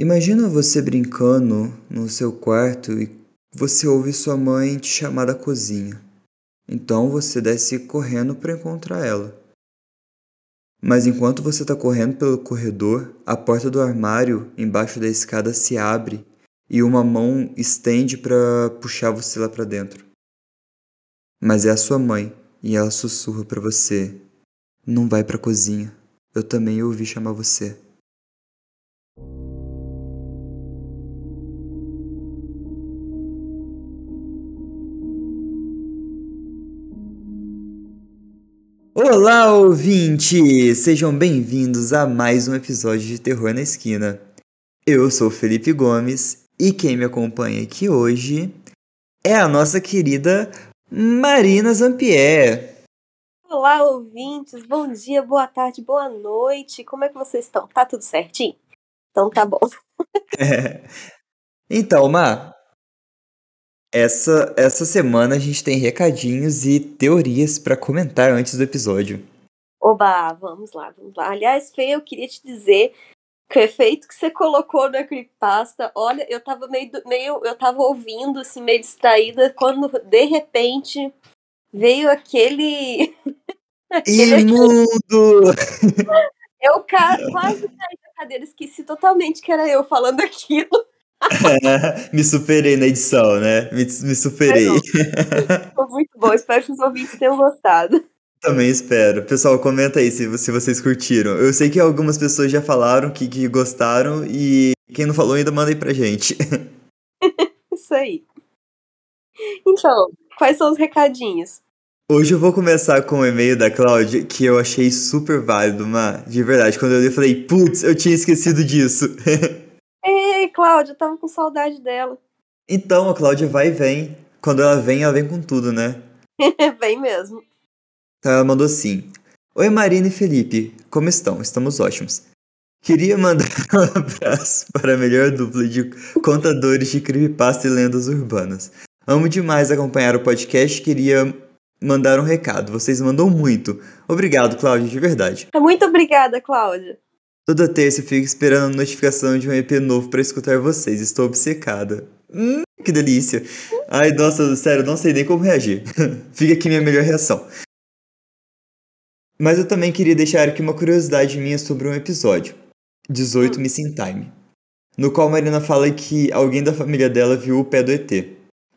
Imagina você brincando no seu quarto e você ouve sua mãe te chamar da cozinha. Então você desce correndo para encontrar ela. Mas enquanto você está correndo pelo corredor, a porta do armário embaixo da escada se abre e uma mão estende para puxar você lá para dentro. Mas é a sua mãe e ela sussurra para você: Não vai para a cozinha. Eu também ouvi chamar você. Olá, ouvintes! Sejam bem-vindos a mais um episódio de Terror na Esquina. Eu sou Felipe Gomes e quem me acompanha aqui hoje é a nossa querida Marina Zampier. Olá, ouvintes! Bom dia, boa tarde, boa noite! Como é que vocês estão? Tá tudo certinho? Então tá bom. É. Então, Mar, essa, essa semana a gente tem recadinhos e teorias para comentar antes do episódio. Oba, vamos lá, vamos lá. Aliás, Fê, eu queria te dizer que o efeito que você colocou na creepypasta, olha, eu tava meio, meio eu tava ouvindo, assim, meio distraída, quando de repente veio aquele... Imundo! Eu quase caí da cadeira, esqueci totalmente que era eu falando aquilo. me superei na edição, né? Me, me superei. Foi muito bom, espero que os ouvintes tenham gostado. Também espero. Pessoal, comenta aí se, se vocês curtiram. Eu sei que algumas pessoas já falaram que, que gostaram e quem não falou ainda manda aí pra gente. Isso aí. Então, quais são os recadinhos? Hoje eu vou começar com o um e-mail da Cláudia que eu achei super válido, mas de verdade. Quando eu li, eu falei, putz, eu tinha esquecido disso. Cláudia, eu tava com saudade dela. Então, a Cláudia vai e vem. Quando ela vem, ela vem com tudo, né? vem mesmo. Então ela mandou assim: Oi Marina e Felipe, como estão? Estamos ótimos. Queria mandar um abraço para a melhor dupla de contadores de creepypasta e lendas urbanas. Amo demais acompanhar o podcast queria mandar um recado. Vocês mandam muito. Obrigado, Cláudia, de verdade. Muito obrigada, Cláudia. Toda terça eu fico esperando a notificação de um EP novo para escutar vocês. Estou obcecada. Hum, que delícia. Ai, nossa, sério, não sei nem como reagir. Fica aqui minha melhor reação. Mas eu também queria deixar aqui uma curiosidade minha sobre um episódio. 18 hum. Missing Time. No qual Marina fala que alguém da família dela viu o pé do ET.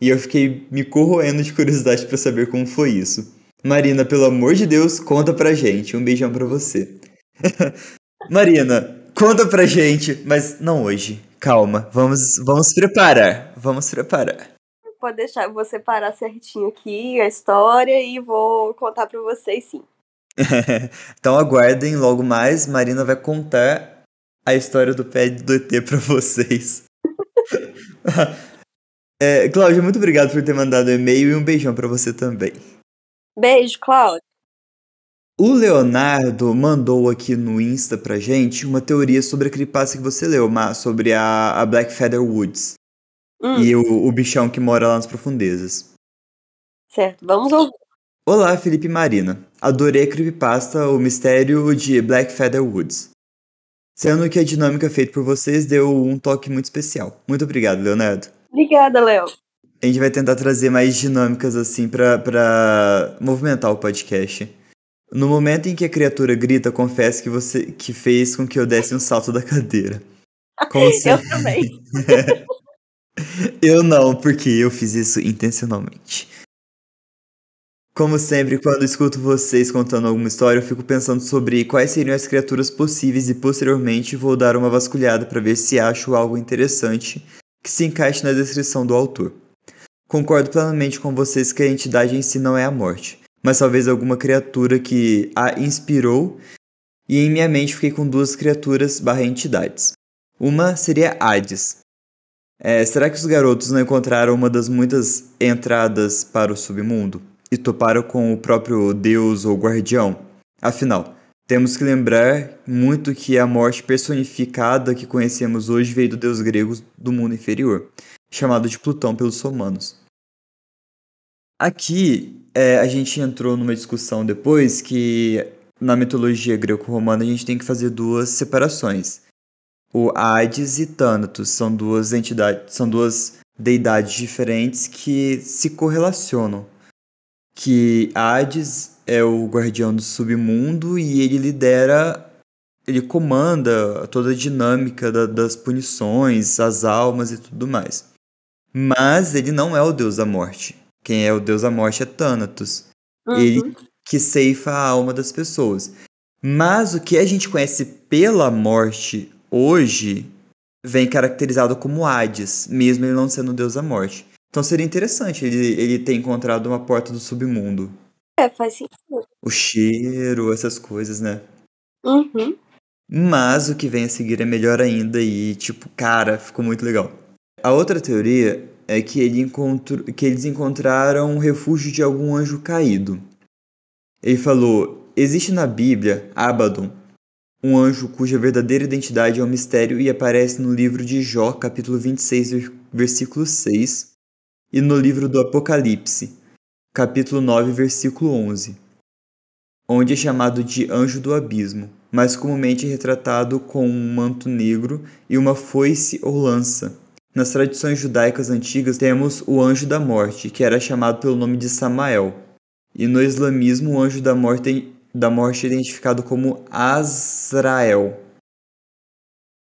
E eu fiquei me corroendo de curiosidade para saber como foi isso. Marina, pelo amor de Deus, conta pra gente. Um beijão pra você. Marina, conta pra gente, mas não hoje. Calma, vamos, vamos preparar. Vamos preparar. Pode deixar, vou separar certinho aqui a história e vou contar pra vocês sim. então aguardem, logo mais, Marina vai contar a história do pé do ET pra vocês. é, Cláudia, muito obrigado por ter mandado o e-mail e um beijão para você também. Beijo, Cláudia. O Leonardo mandou aqui no Insta pra gente uma teoria sobre a creepypasta que você leu, Má, sobre a, a Black Feather Woods. Hum. E o, o bichão que mora lá nas profundezas. Certo, vamos ouvir. Olá, Felipe Marina. Adorei a creepypasta O Mistério de Black Feather Woods. Sendo que a dinâmica feita por vocês deu um toque muito especial. Muito obrigado, Leonardo. Obrigada, Léo. A gente vai tentar trazer mais dinâmicas assim para movimentar o podcast. No momento em que a criatura grita, confesso que você que fez com que eu desse um salto da cadeira. Como se... eu também. eu não, porque eu fiz isso intencionalmente. Como sempre, quando escuto vocês contando alguma história, eu fico pensando sobre quais seriam as criaturas possíveis e posteriormente vou dar uma vasculhada para ver se acho algo interessante que se encaixe na descrição do autor. Concordo plenamente com vocês que a entidade em si não é a morte mas talvez alguma criatura que a inspirou, e em minha mente fiquei com duas criaturas barra entidades. Uma seria Hades. É, será que os garotos não encontraram uma das muitas entradas para o submundo e toparam com o próprio deus ou guardião? Afinal, temos que lembrar muito que a morte personificada que conhecemos hoje veio do deus grego do mundo inferior, chamado de Plutão pelos romanos. Aqui é, a gente entrou numa discussão depois que na mitologia greco-romana a gente tem que fazer duas separações. O Hades e Thanatos são duas entidades, são duas deidades diferentes que se correlacionam. Que Hades é o guardião do submundo e ele lidera, ele comanda toda a dinâmica da, das punições, as almas e tudo mais. Mas ele não é o deus da morte. Quem é o deus da morte é Thanatos. Uhum. Ele que ceifa a alma das pessoas. Mas o que a gente conhece pela morte hoje vem caracterizado como Hades, mesmo ele não sendo o deus da morte. Então seria interessante ele, ele ter encontrado uma porta do submundo. É, faz sentido. O cheiro, essas coisas, né? Uhum. Mas o que vem a seguir é melhor ainda e, tipo, cara, ficou muito legal. A outra teoria é que, ele que eles encontraram um refúgio de algum anjo caído. Ele falou: existe na Bíblia, Abaddon, um anjo cuja verdadeira identidade é um mistério e aparece no livro de Jó, capítulo 26, versículo 6, e no livro do Apocalipse, capítulo 9, versículo 11, onde é chamado de anjo do abismo, mas comumente retratado com um manto negro e uma foice ou lança. Nas tradições judaicas antigas temos o anjo da morte, que era chamado pelo nome de Samael. E no islamismo, o anjo da morte, da morte é identificado como Azrael.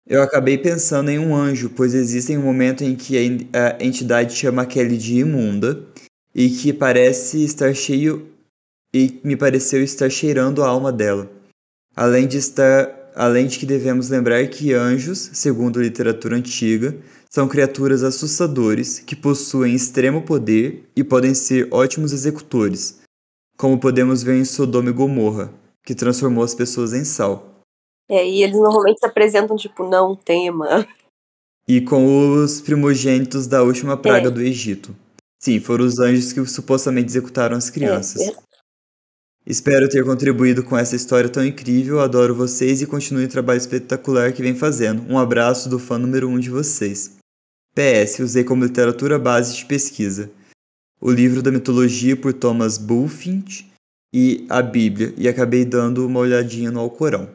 Eu acabei pensando em um anjo, pois existe um momento em que a entidade chama aquele de imunda e que parece estar cheio e me pareceu estar cheirando a alma dela. Além de estar, além de que devemos lembrar que anjos, segundo a literatura antiga, são criaturas assustadoras que possuem extremo poder e podem ser ótimos executores, como podemos ver em Sodoma e Gomorra, que transformou as pessoas em sal. É, e eles normalmente se apresentam tipo, não tema. E com os primogênitos da última praga É. do Egito. Sim, foram os anjos que supostamente executaram as crianças. É, Espero ter contribuído com essa história tão incrível. Adoro vocês e continue o trabalho espetacular que vem fazendo. Um abraço do fã número 1 um de vocês. PS, usei como literatura base de pesquisa o livro da mitologia por Thomas Bulfinch e a Bíblia, e acabei dando uma olhadinha no Alcorão.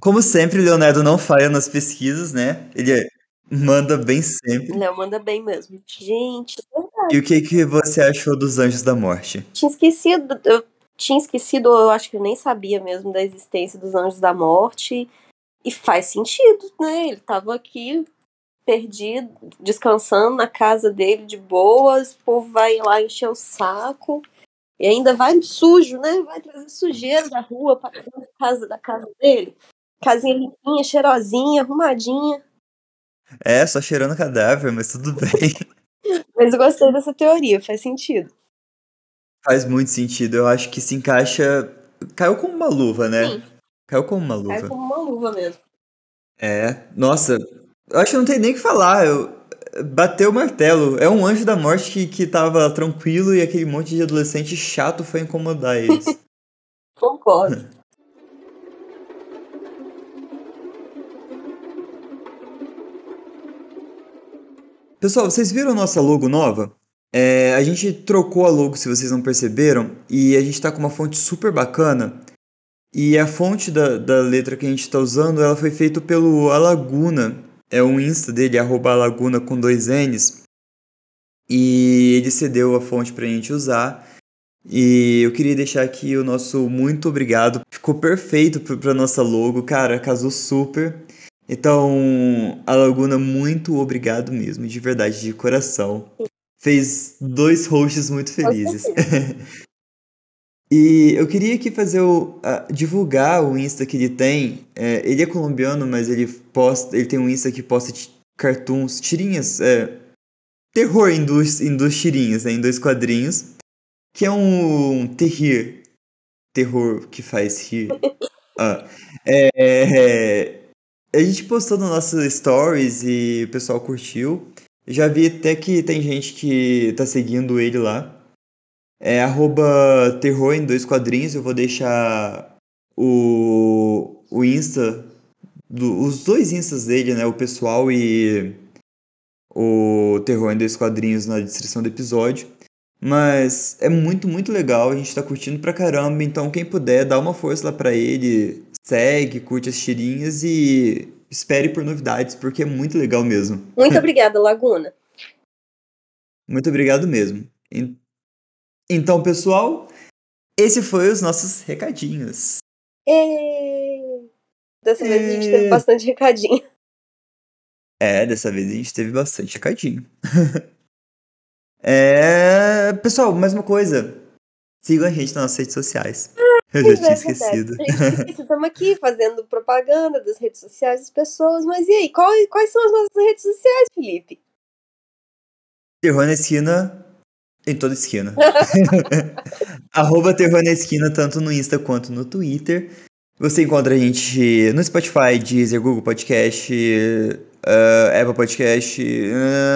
Como sempre, Leonardo não falha nas pesquisas, né? Ele manda bem sempre. Léo manda bem mesmo. Gente, é verdade. E o que, que você achou dos Anjos da Morte? tinha esquecido, eu tinha esquecido, eu acho que eu nem sabia mesmo da existência dos anjos da morte. E faz sentido, né? Ele tava aqui perdido, descansando na casa dele de boas, o povo vai lá encher o saco. E ainda vai sujo, né? Vai trazer sujeira da rua da casa, da casa dele. Casinha limpinha, cheirosinha, arrumadinha. É, só cheirando cadáver, mas tudo bem. Mas eu gostei dessa teoria, faz sentido. Faz muito sentido. Eu acho que se encaixa. Caiu como uma luva, né? Sim. Caiu como uma luva. como uma luva mesmo. É. Nossa, eu acho que não tem nem o que falar. Eu... Bateu o martelo. É um anjo da morte que, que tava tranquilo e aquele monte de adolescente chato foi incomodar eles. Concordo. Pessoal, vocês viram a nossa logo nova? É, a gente trocou a logo, se vocês não perceberam, e a gente tá com uma fonte super bacana. E a fonte da, da letra que a gente tá usando, ela foi feita pelo Alaguna. É um Insta dele, arroba Alaguna com dois N's. E ele cedeu a fonte pra gente usar. E eu queria deixar aqui o nosso muito obrigado. Ficou perfeito pra pra nossa logo, cara, casou super. Então, a Laguna, muito obrigado mesmo, de verdade, de coração. Fez dois hosts muito felizes. e eu queria aqui fazer o. ah, divulgar o Insta que ele tem. É, ele é colombiano, mas ele posta. Ele tem um Insta que posta cartoons, tirinhas. É, terror em dois, em dois tirinhas, né, em dois quadrinhos. Que é um terrir. Terror que faz rir. Ah, é, é, a gente postou no nosso stories e o pessoal curtiu. Já vi até que tem gente que tá seguindo ele lá. É arroba terror em dois quadrinhos. Eu vou deixar o, o Insta, do- os dois Instas dele, né? O pessoal e o terror em dois quadrinhos na descrição do episódio. Mas é muito, muito legal. A gente tá curtindo pra caramba. Então, quem puder, dá uma força lá pra ele. Segue, curte as tirinhas e espere por novidades, porque é muito legal mesmo. Muito obrigada, Laguna. Muito obrigado mesmo. Então, pessoal, esse foi os nossos recadinhos. E... Dessa e... vez a gente teve bastante recadinho. É, dessa vez a gente teve bastante recadinho. é... Pessoal, mais uma coisa. Sigam a gente nas nossas redes sociais. Eu já tinha é esquecido. Estamos aqui fazendo propaganda das redes sociais das pessoas, mas e aí, quais, quais são as nossas redes sociais, Felipe? Terror na esquina em toda esquina. Arroba Terror na esquina, tanto no Insta quanto no Twitter. Você encontra a gente no Spotify, Deezer, Google Podcast, uh, Apple Podcast. Uh,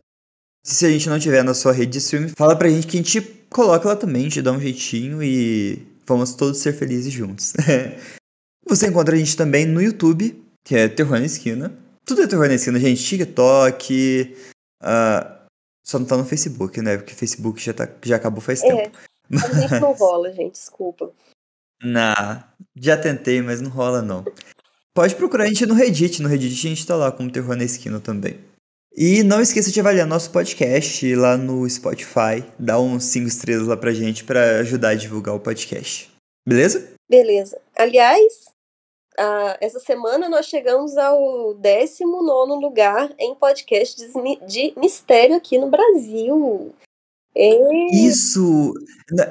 se a gente não tiver na sua rede de streaming, fala pra gente que a gente coloca lá também, te dá um jeitinho e vamos todos ser felizes juntos. Você encontra a gente também no YouTube, que é Terror na Esquina. Tudo é Terror na Esquina, gente. TikTok. Uh, só não tá no Facebook, né? Porque o Facebook já, tá, já acabou faz é, tempo. A gente não rola, gente, desculpa. Não, já tentei, mas não rola não. Pode procurar a gente no Reddit. No Reddit a gente tá lá como Terror na Esquina também. E não esqueça de avaliar nosso podcast lá no Spotify. Dá uns 5 estrelas lá pra gente para ajudar a divulgar o podcast. Beleza? Beleza. Aliás, uh, essa semana nós chegamos ao 19 lugar em podcast de mistério aqui no Brasil. É... Isso!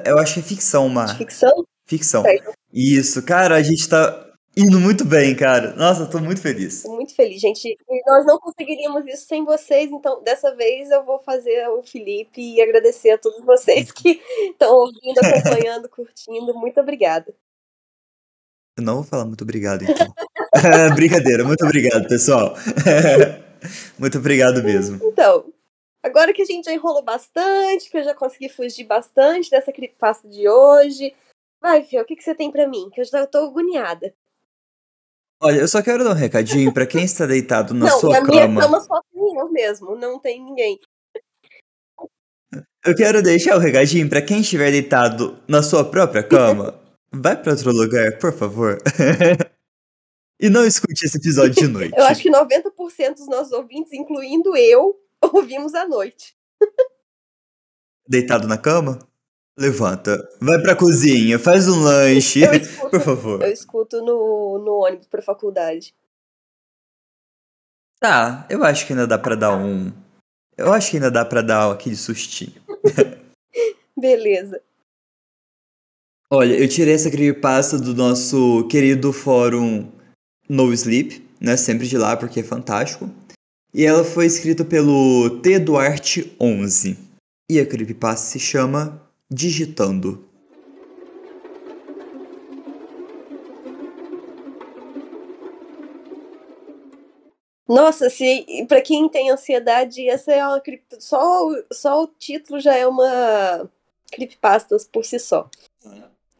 Eu é ficção, Mar. Ficção? Ficção. Certo. Isso, cara, a gente tá Indo muito bem, cara. Nossa, tô muito feliz. Muito feliz, gente. E nós não conseguiríamos isso sem vocês, então dessa vez eu vou fazer o Felipe e agradecer a todos vocês que estão ouvindo, acompanhando, curtindo. Muito obrigada. Eu não vou falar muito obrigado, então. Brincadeira, muito obrigado, pessoal. muito obrigado mesmo. Então, agora que a gente já enrolou bastante, que eu já consegui fugir bastante dessa creepypasta de hoje. Vai, Fio, o que, que você tem para mim? Que eu já tô agoniada. Olha, eu só quero dar um recadinho para quem está deitado na não, sua na cama. Minha cama só tem eu mesmo, não tem ninguém. Eu quero deixar o um recadinho para quem estiver deitado na sua própria cama. Vai para outro lugar, por favor. e não escute esse episódio de noite. Eu acho que 90% dos nossos ouvintes, incluindo eu, ouvimos à noite. Deitado na cama? Levanta, vai pra cozinha, faz um lanche, escuto, por favor. Eu escuto no, no ônibus pra faculdade. Tá, eu acho que ainda dá pra dar um. Eu acho que ainda dá pra dar aquele sustinho. Beleza. Olha, eu tirei essa creepypasta do nosso querido fórum No Sleep, né? Sempre de lá, porque é fantástico. E ela foi escrita pelo T. Duarte 11. E a creepypasta se chama digitando Nossa, se para quem tem ansiedade, essa é uma só só o título já é uma creepypasta por si só.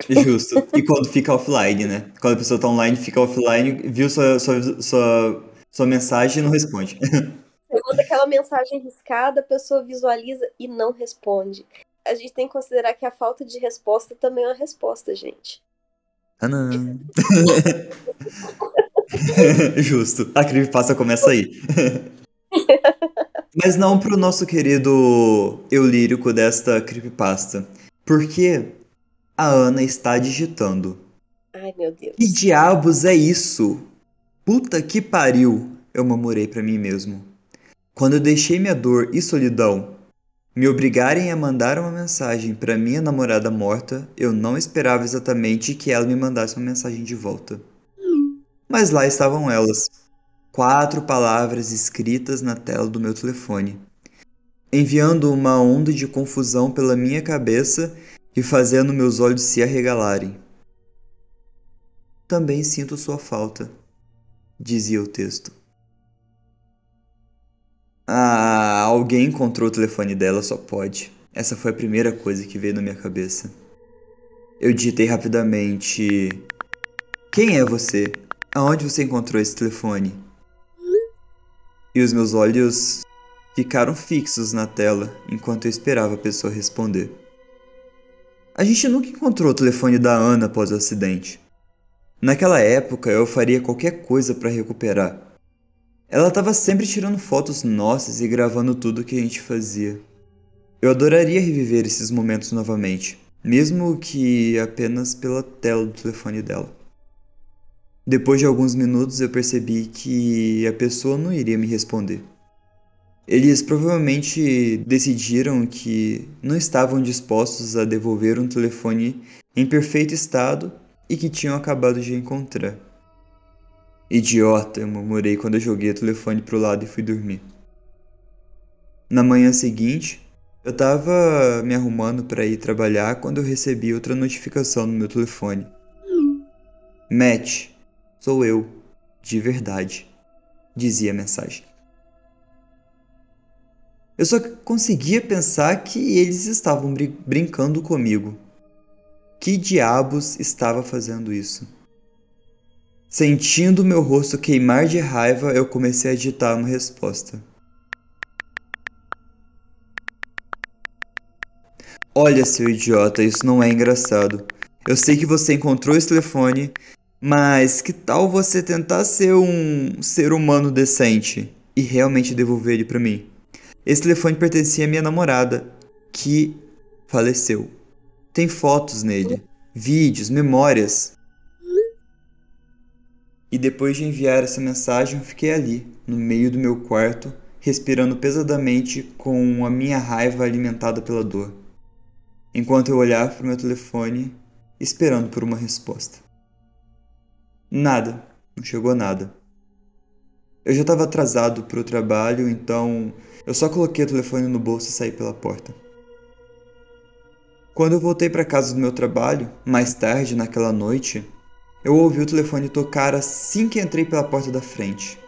Justo. e quando fica offline, né? Quando a pessoa tá online, fica offline, viu sua, sua, sua, sua mensagem e não responde. Você manda aquela mensagem riscada, a pessoa visualiza e não responde a gente tem que considerar que a falta de resposta também é uma resposta, gente. Ah, não. Justo. A creepypasta começa aí. Mas não pro nosso querido eu lírico desta creepypasta. Porque a Ana está digitando. Ai, meu Deus. Que diabos é isso? Puta que pariu, eu murmurei para mim mesmo. Quando eu deixei minha dor e solidão me obrigarem a mandar uma mensagem para minha namorada morta, eu não esperava exatamente que ela me mandasse uma mensagem de volta. Mas lá estavam elas. Quatro palavras escritas na tela do meu telefone, enviando uma onda de confusão pela minha cabeça e fazendo meus olhos se arregalarem. Também sinto sua falta, dizia o texto. Ah, alguém encontrou o telefone dela, só pode. Essa foi a primeira coisa que veio na minha cabeça. Eu digitei rapidamente: Quem é você? Aonde você encontrou esse telefone? E os meus olhos ficaram fixos na tela enquanto eu esperava a pessoa responder. A gente nunca encontrou o telefone da Ana após o acidente. Naquela época eu faria qualquer coisa para recuperar. Ela estava sempre tirando fotos nossas e gravando tudo que a gente fazia. Eu adoraria reviver esses momentos novamente, mesmo que apenas pela tela do telefone dela. Depois de alguns minutos eu percebi que a pessoa não iria me responder. Eles provavelmente decidiram que não estavam dispostos a devolver um telefone em perfeito estado e que tinham acabado de encontrar. Idiota, eu murmurei quando eu joguei o telefone pro lado e fui dormir. Na manhã seguinte, eu tava me arrumando para ir trabalhar quando eu recebi outra notificação no meu telefone. Matt, sou eu, de verdade, dizia a mensagem. Eu só conseguia pensar que eles estavam brin brincando comigo. Que diabos estava fazendo isso? Sentindo meu rosto queimar de raiva, eu comecei a digitar uma resposta. Olha, seu idiota, isso não é engraçado. Eu sei que você encontrou esse telefone, mas que tal você tentar ser um ser humano decente e realmente devolver ele para mim? Esse telefone pertencia à minha namorada, que faleceu. Tem fotos nele, vídeos, memórias. E depois de enviar essa mensagem, eu fiquei ali, no meio do meu quarto, respirando pesadamente com a minha raiva alimentada pela dor enquanto eu olhava para o meu telefone, esperando por uma resposta. Nada, não chegou nada. Eu já estava atrasado para o trabalho, então eu só coloquei o telefone no bolso e saí pela porta. Quando eu voltei para casa do meu trabalho, mais tarde naquela noite, eu ouvi o telefone tocar assim que entrei pela porta da frente.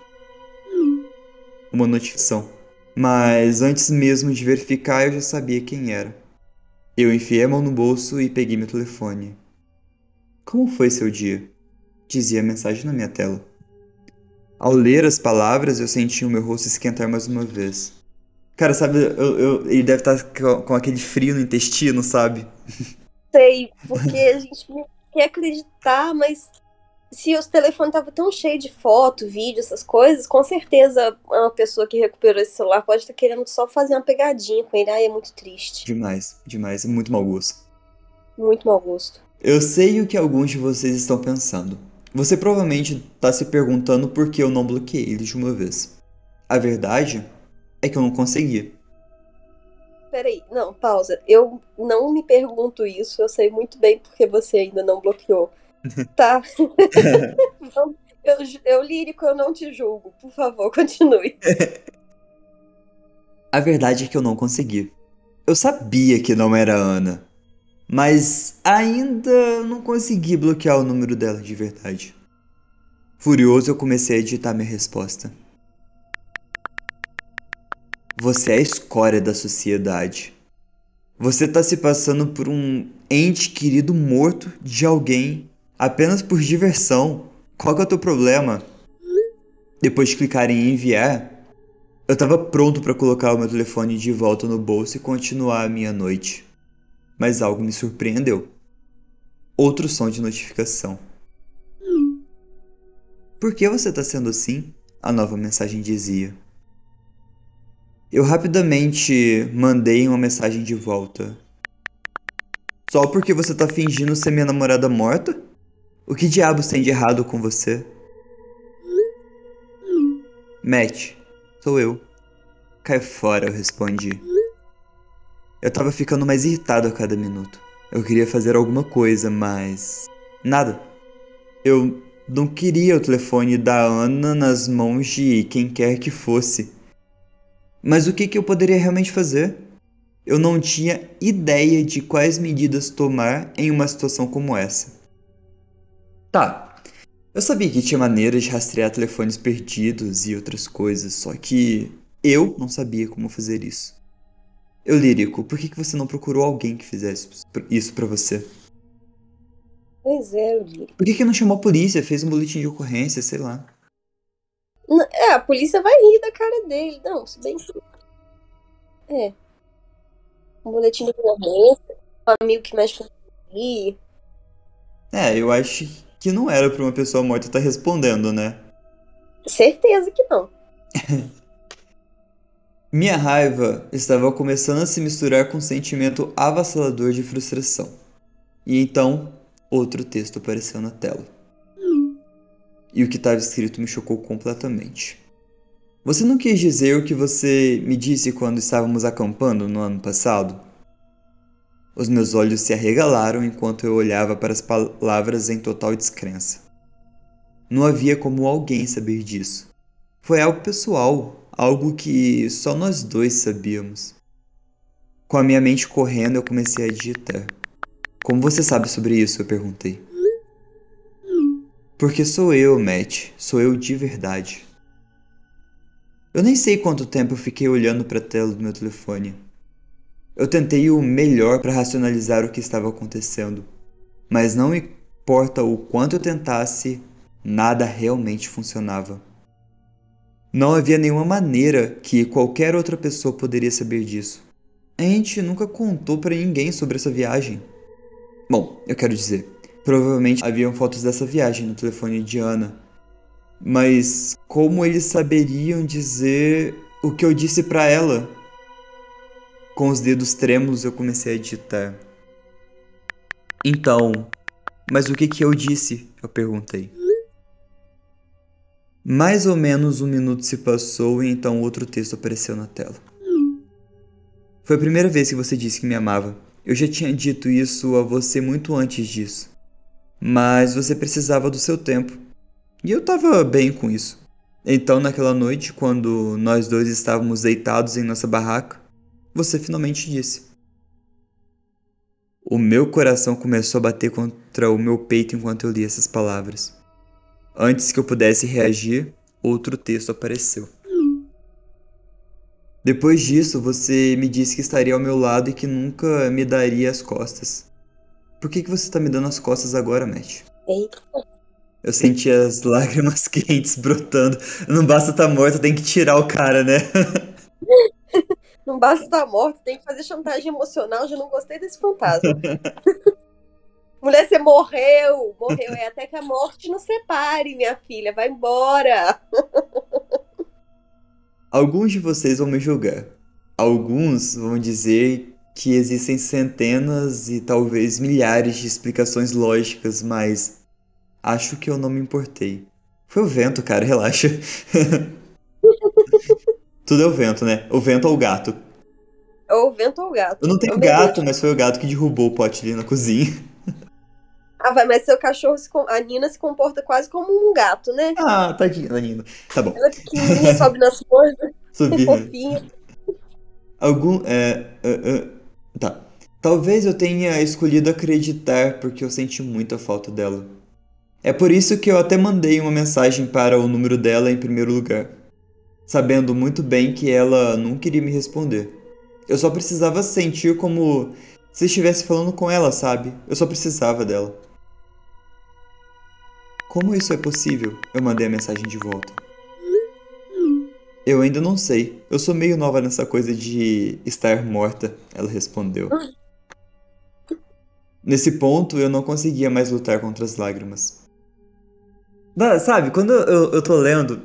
Uma notificação. Mas antes mesmo de verificar, eu já sabia quem era. Eu enfiei a mão no bolso e peguei meu telefone. Como foi seu dia? Dizia a mensagem na minha tela. Ao ler as palavras, eu senti o meu rosto esquentar mais uma vez. Cara, sabe, eu, eu, ele deve estar com, com aquele frio no intestino, sabe? Sei, porque a gente quer acreditar, mas se os telefones estavam tão cheios de foto, vídeo, essas coisas, com certeza uma pessoa que recuperou esse celular pode estar querendo só fazer uma pegadinha com ele. Ai, é muito triste. Demais, demais. É muito mau gosto. Muito mau gosto. Eu sei o que alguns de vocês estão pensando. Você provavelmente está se perguntando por que eu não bloqueei ele de uma vez. A verdade é que eu não consegui. Peraí, não, pausa. Eu não me pergunto isso, eu sei muito bem porque você ainda não bloqueou. Tá. eu, eu lírico, eu não te julgo. Por favor, continue. A verdade é que eu não consegui. Eu sabia que não era Ana, mas ainda não consegui bloquear o número dela de verdade. Furioso, eu comecei a editar minha resposta. Você é a escória da sociedade. Você tá se passando por um ente querido morto de alguém apenas por diversão. Qual que é o teu problema? Depois de clicar em enviar, eu estava pronto para colocar o meu telefone de volta no bolso e continuar a minha noite. Mas algo me surpreendeu. Outro som de notificação. Por que você está sendo assim? A nova mensagem dizia. Eu rapidamente mandei uma mensagem de volta. Só porque você tá fingindo ser minha namorada morta? O que diabos tem de errado com você? Matt, sou eu. Cai fora, eu respondi. Eu tava ficando mais irritado a cada minuto. Eu queria fazer alguma coisa, mas. Nada. Eu não queria o telefone da Ana nas mãos de quem quer que fosse. Mas o que, que eu poderia realmente fazer? Eu não tinha ideia de quais medidas tomar em uma situação como essa. Tá. Eu sabia que tinha maneiras de rastrear telefones perdidos e outras coisas, só que eu não sabia como fazer isso. Eu, Lírico, por que, que você não procurou alguém que fizesse isso para você? Pois é, Lírico. Por que, que não chamou a polícia, fez um boletim de ocorrência, sei lá? É, a polícia vai rir da cara dele. Não, se bem que. É. Um boletim de ocorrência, um amigo que mexe com É, eu acho que não era pra uma pessoa morta estar tá respondendo, né? Certeza que não. Minha raiva estava começando a se misturar com um sentimento avassalador de frustração. E então, outro texto apareceu na tela. E o que estava escrito me chocou completamente. Você não quis dizer o que você me disse quando estávamos acampando no ano passado? Os meus olhos se arregalaram enquanto eu olhava para as palavras em total descrença. Não havia como alguém saber disso. Foi algo pessoal, algo que só nós dois sabíamos. Com a minha mente correndo, eu comecei a digitar. Como você sabe sobre isso? Eu perguntei. Porque sou eu, Matt. Sou eu de verdade. Eu nem sei quanto tempo eu fiquei olhando para a tela do meu telefone. Eu tentei o melhor para racionalizar o que estava acontecendo, mas não importa o quanto eu tentasse, nada realmente funcionava. Não havia nenhuma maneira que qualquer outra pessoa poderia saber disso. A gente nunca contou para ninguém sobre essa viagem. Bom, eu quero dizer, provavelmente haviam fotos dessa viagem no telefone de Ana. Mas como eles saberiam dizer o que eu disse para ela? Com os dedos trêmulos eu comecei a digitar. Então, mas o que que eu disse? Eu perguntei. Mais ou menos um minuto se passou e então outro texto apareceu na tela. Foi a primeira vez que você disse que me amava. Eu já tinha dito isso a você muito antes disso. Mas você precisava do seu tempo. E eu estava bem com isso. Então, naquela noite, quando nós dois estávamos deitados em nossa barraca, você finalmente disse. O meu coração começou a bater contra o meu peito enquanto eu li essas palavras. Antes que eu pudesse reagir, outro texto apareceu. Depois disso, você me disse que estaria ao meu lado e que nunca me daria as costas. Por que, que você está me dando as costas agora, Matt? Eita. Eu senti as lágrimas quentes brotando. Não basta estar tá morto, tem que tirar o cara, né? Não basta estar tá morto, tem que fazer chantagem emocional. Já não gostei desse fantasma. Mulher, você morreu, morreu. É até que a morte nos separe, minha filha. Vai embora. Alguns de vocês vão me julgar. Alguns vão dizer que existem centenas e talvez milhares de explicações lógicas, mas acho que eu não me importei. Foi o vento, cara, relaxa. Tudo é o vento, né? O vento ou o gato. Ou o vento ou o gato. Eu não tenho gato, mas foi o gato que derrubou o pote ali na cozinha. Ah, vai, mas seu cachorro, se, a Nina se comporta quase como um gato, né? Ah, tadinha da Nina. Tá bom. Ela é pequenininha, sobe nas coisas. Subir. Fofinha. Algum. É, é, é, tá. Talvez eu tenha escolhido acreditar porque eu senti muita falta dela. É por isso que eu até mandei uma mensagem para o número dela em primeiro lugar, sabendo muito bem que ela não queria me responder. Eu só precisava sentir como se estivesse falando com ela, sabe? Eu só precisava dela. Como isso é possível? Eu mandei a mensagem de volta. Eu ainda não sei. Eu sou meio nova nessa coisa de estar morta, ela respondeu. Nesse ponto, eu não conseguia mais lutar contra as lágrimas. sabe, quando eu, eu tô lendo,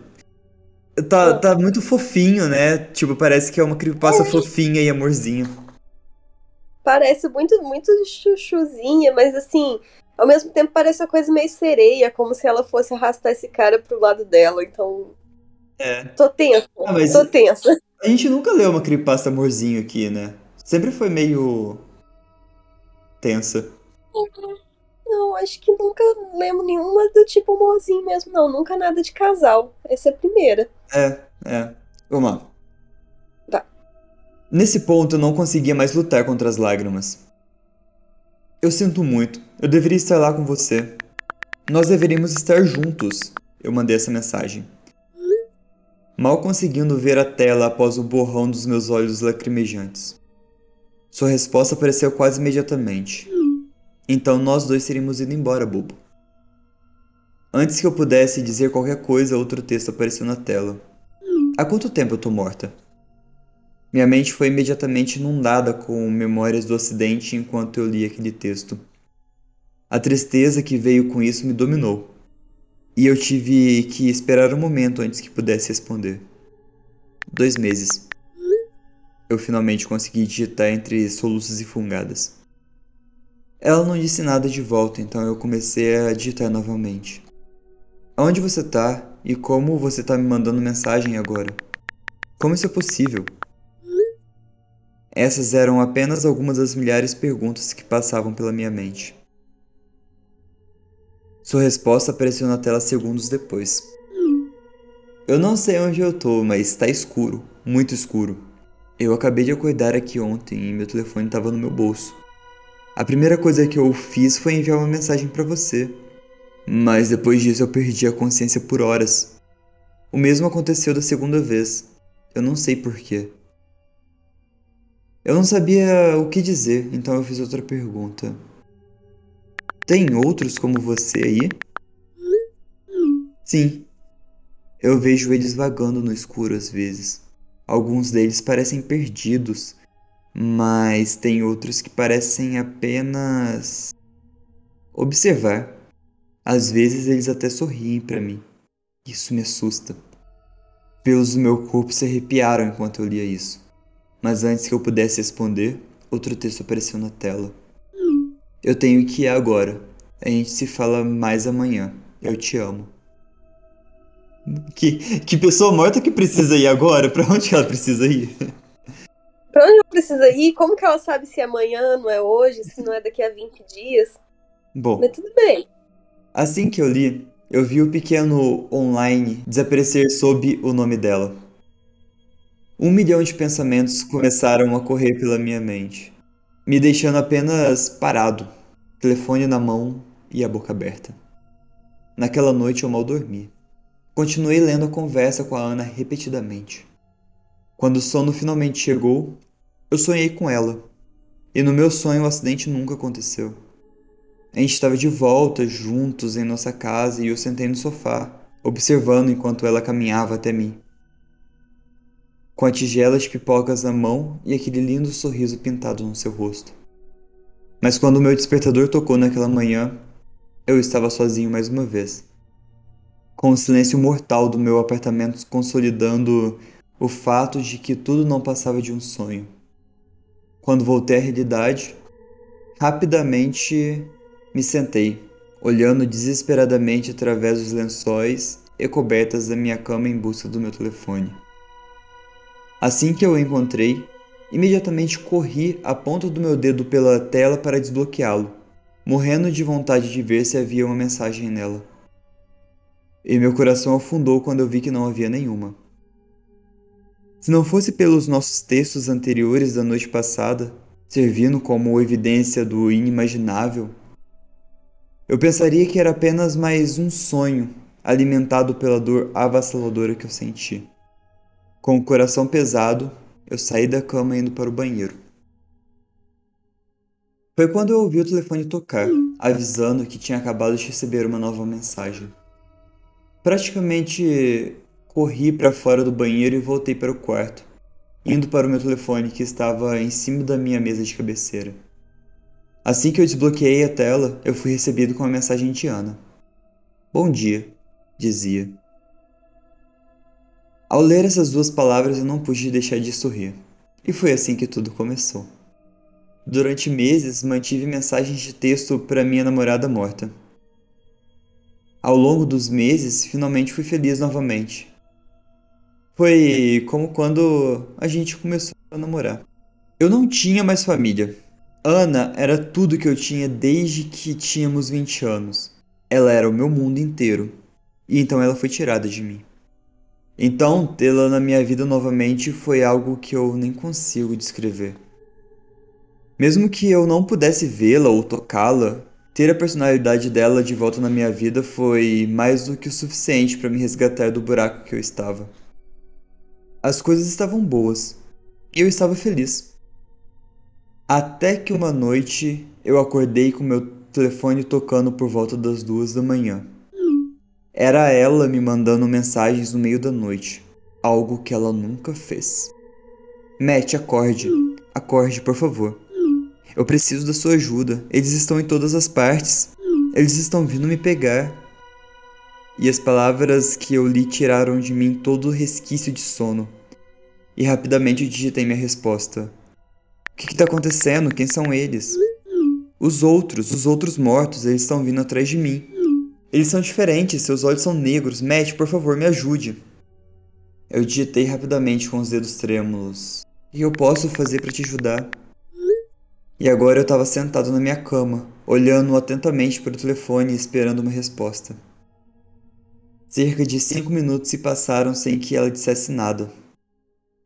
tá, tá muito fofinho, né? Tipo, parece que é uma creepypasta fofinha e amorzinho. Parece muito, muito chuchuzinha, mas assim, ao mesmo tempo parece uma coisa meio sereia, como se ela fosse arrastar esse cara pro lado dela, então. É. Tô tensa. Ah, tô tensa. A gente nunca leu uma creepypasta amorzinho aqui, né? Sempre foi meio. tensa. Não, acho que nunca lembro nenhuma do tipo amorzinho mesmo, não. Nunca nada de casal. Essa é a primeira. É, é. Vamos lá. Tá. Nesse ponto eu não conseguia mais lutar contra as lágrimas. Eu sinto muito. Eu deveria estar lá com você. Nós deveríamos estar juntos. Eu mandei essa mensagem. Mal conseguindo ver a tela após o borrão dos meus olhos lacrimejantes. Sua resposta apareceu quase imediatamente. Então nós dois teríamos ido embora, bobo. Antes que eu pudesse dizer qualquer coisa, outro texto apareceu na tela. Há quanto tempo eu tô morta? Minha mente foi imediatamente inundada com memórias do acidente enquanto eu li aquele texto. A tristeza que veio com isso me dominou, e eu tive que esperar um momento antes que pudesse responder. Dois meses. Eu finalmente consegui digitar entre soluços e fungadas. Ela não disse nada de volta, então eu comecei a digitar novamente. Onde você tá e como você tá me mandando mensagem agora? Como isso é possível? Essas eram apenas algumas das milhares de perguntas que passavam pela minha mente. Sua resposta apareceu na tela segundos depois. Eu não sei onde eu tô, mas está escuro, muito escuro. Eu acabei de acordar aqui ontem e meu telefone estava no meu bolso. A primeira coisa que eu fiz foi enviar uma mensagem para você. Mas depois disso eu perdi a consciência por horas. O mesmo aconteceu da segunda vez. Eu não sei porquê. Eu não sabia o que dizer, então eu fiz outra pergunta. Tem outros como você aí? Sim. Eu vejo eles vagando no escuro às vezes. Alguns deles parecem perdidos, mas tem outros que parecem apenas observar. Às vezes eles até sorriem para mim. Isso me assusta. Pelos do meu corpo se arrepiaram enquanto eu lia isso. Mas antes que eu pudesse responder, outro texto apareceu na tela. Eu tenho que ir agora. A gente se fala mais amanhã. Eu te amo. Que, que pessoa morta que precisa ir agora? Pra onde ela precisa ir? Pra onde ela precisa ir? Como que ela sabe se é amanhã, não é hoje, se não é daqui a 20 dias? Bom. Mas tudo bem. Assim que eu li, eu vi o pequeno online desaparecer sob o nome dela. Um milhão de pensamentos começaram a correr pela minha mente, me deixando apenas parado, telefone na mão e a boca aberta. Naquela noite eu mal dormi. Continuei lendo a conversa com a Ana repetidamente. Quando o sono finalmente chegou, eu sonhei com ela. E no meu sonho o acidente nunca aconteceu. A gente estava de volta, juntos em nossa casa, e eu sentei no sofá, observando enquanto ela caminhava até mim. Com a tigela de pipocas na mão e aquele lindo sorriso pintado no seu rosto. Mas quando o meu despertador tocou naquela manhã, eu estava sozinho mais uma vez. Com o silêncio mortal do meu apartamento consolidando o fato de que tudo não passava de um sonho. Quando voltei à realidade, rapidamente me sentei, olhando desesperadamente através dos lençóis e cobertas da minha cama em busca do meu telefone. Assim que eu o encontrei, imediatamente corri a ponta do meu dedo pela tela para desbloqueá-lo, morrendo de vontade de ver se havia uma mensagem nela. E meu coração afundou quando eu vi que não havia nenhuma. Se não fosse pelos nossos textos anteriores da noite passada, servindo como evidência do inimaginável, eu pensaria que era apenas mais um sonho alimentado pela dor avassaladora que eu senti. Com o coração pesado, eu saí da cama indo para o banheiro. Foi quando eu ouvi o telefone tocar, avisando que tinha acabado de receber uma nova mensagem. Praticamente corri para fora do banheiro e voltei para o quarto, indo para o meu telefone que estava em cima da minha mesa de cabeceira. Assim que eu desbloqueei a tela, eu fui recebido com uma mensagem de Ana. Bom dia, dizia. Ao ler essas duas palavras, eu não pude deixar de sorrir. E foi assim que tudo começou. Durante meses, mantive mensagens de texto para minha namorada morta. Ao longo dos meses, finalmente fui feliz novamente. Foi como quando a gente começou a namorar. Eu não tinha mais família, Ana era tudo que eu tinha desde que tínhamos 20 anos. Ela era o meu mundo inteiro. E então ela foi tirada de mim. Então, tê-la na minha vida novamente foi algo que eu nem consigo descrever. Mesmo que eu não pudesse vê-la ou tocá-la, ter a personalidade dela de volta na minha vida foi mais do que o suficiente para me resgatar do buraco que eu estava. As coisas estavam boas e eu estava feliz. Até que uma noite eu acordei com meu telefone tocando por volta das duas da manhã. Era ela me mandando mensagens no meio da noite, algo que ela nunca fez. Matt, acorde. Acorde, por favor. Eu preciso da sua ajuda. Eles estão em todas as partes. Eles estão vindo me pegar. E as palavras que eu li tiraram de mim todo o resquício de sono. e rapidamente digitei minha resposta. O que está acontecendo? Quem são eles? Os outros, os outros mortos, eles estão vindo atrás de mim. Eles são diferentes, seus olhos são negros. Matt, por favor, me ajude. Eu digitei rapidamente com os dedos trêmulos. O que eu posso fazer para te ajudar? E agora eu estava sentado na minha cama, olhando atentamente para o telefone e esperando uma resposta. Cerca de cinco minutos se passaram sem que ela dissesse nada.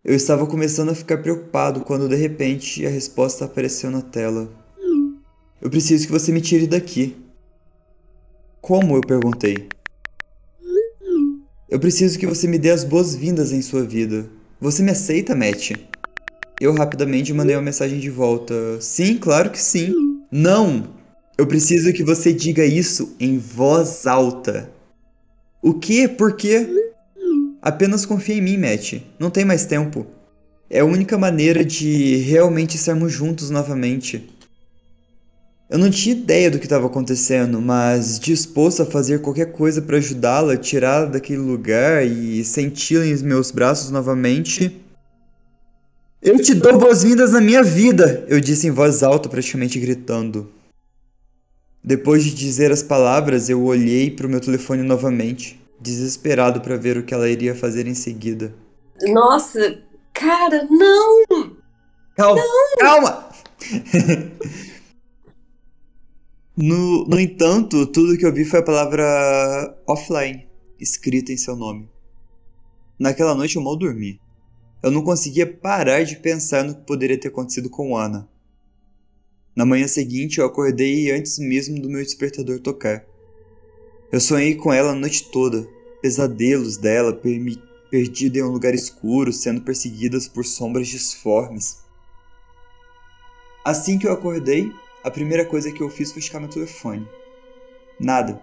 Eu estava começando a ficar preocupado quando de repente a resposta apareceu na tela. Eu preciso que você me tire daqui. Como? Eu perguntei. Eu preciso que você me dê as boas-vindas em sua vida. Você me aceita, Matt? Eu rapidamente mandei uma mensagem de volta. Sim, claro que sim. Não! Eu preciso que você diga isso em voz alta. O quê? Por quê? Apenas confia em mim, Matt. Não tem mais tempo. É a única maneira de realmente estarmos juntos novamente. Eu não tinha ideia do que estava acontecendo, mas disposto a fazer qualquer coisa para ajudá-la a tirar daquele lugar e senti-la em meus braços novamente. Eu te dou boas-vindas na minha vida, eu disse em voz alta, praticamente gritando. Depois de dizer as palavras, eu olhei para o meu telefone novamente, desesperado para ver o que ela iria fazer em seguida. Nossa, cara, não! Calma, não. calma! no, no entanto, tudo que eu vi foi a palavra offline escrita em seu nome. Naquela noite eu mal dormi. Eu não conseguia parar de pensar no que poderia ter acontecido com Ana. Na manhã seguinte, eu acordei antes mesmo do meu despertador tocar. Eu sonhei com ela a noite toda, pesadelos dela, perdida em um lugar escuro, sendo perseguidas por sombras disformes. Assim que eu acordei, a primeira coisa que eu fiz foi checar meu telefone. Nada.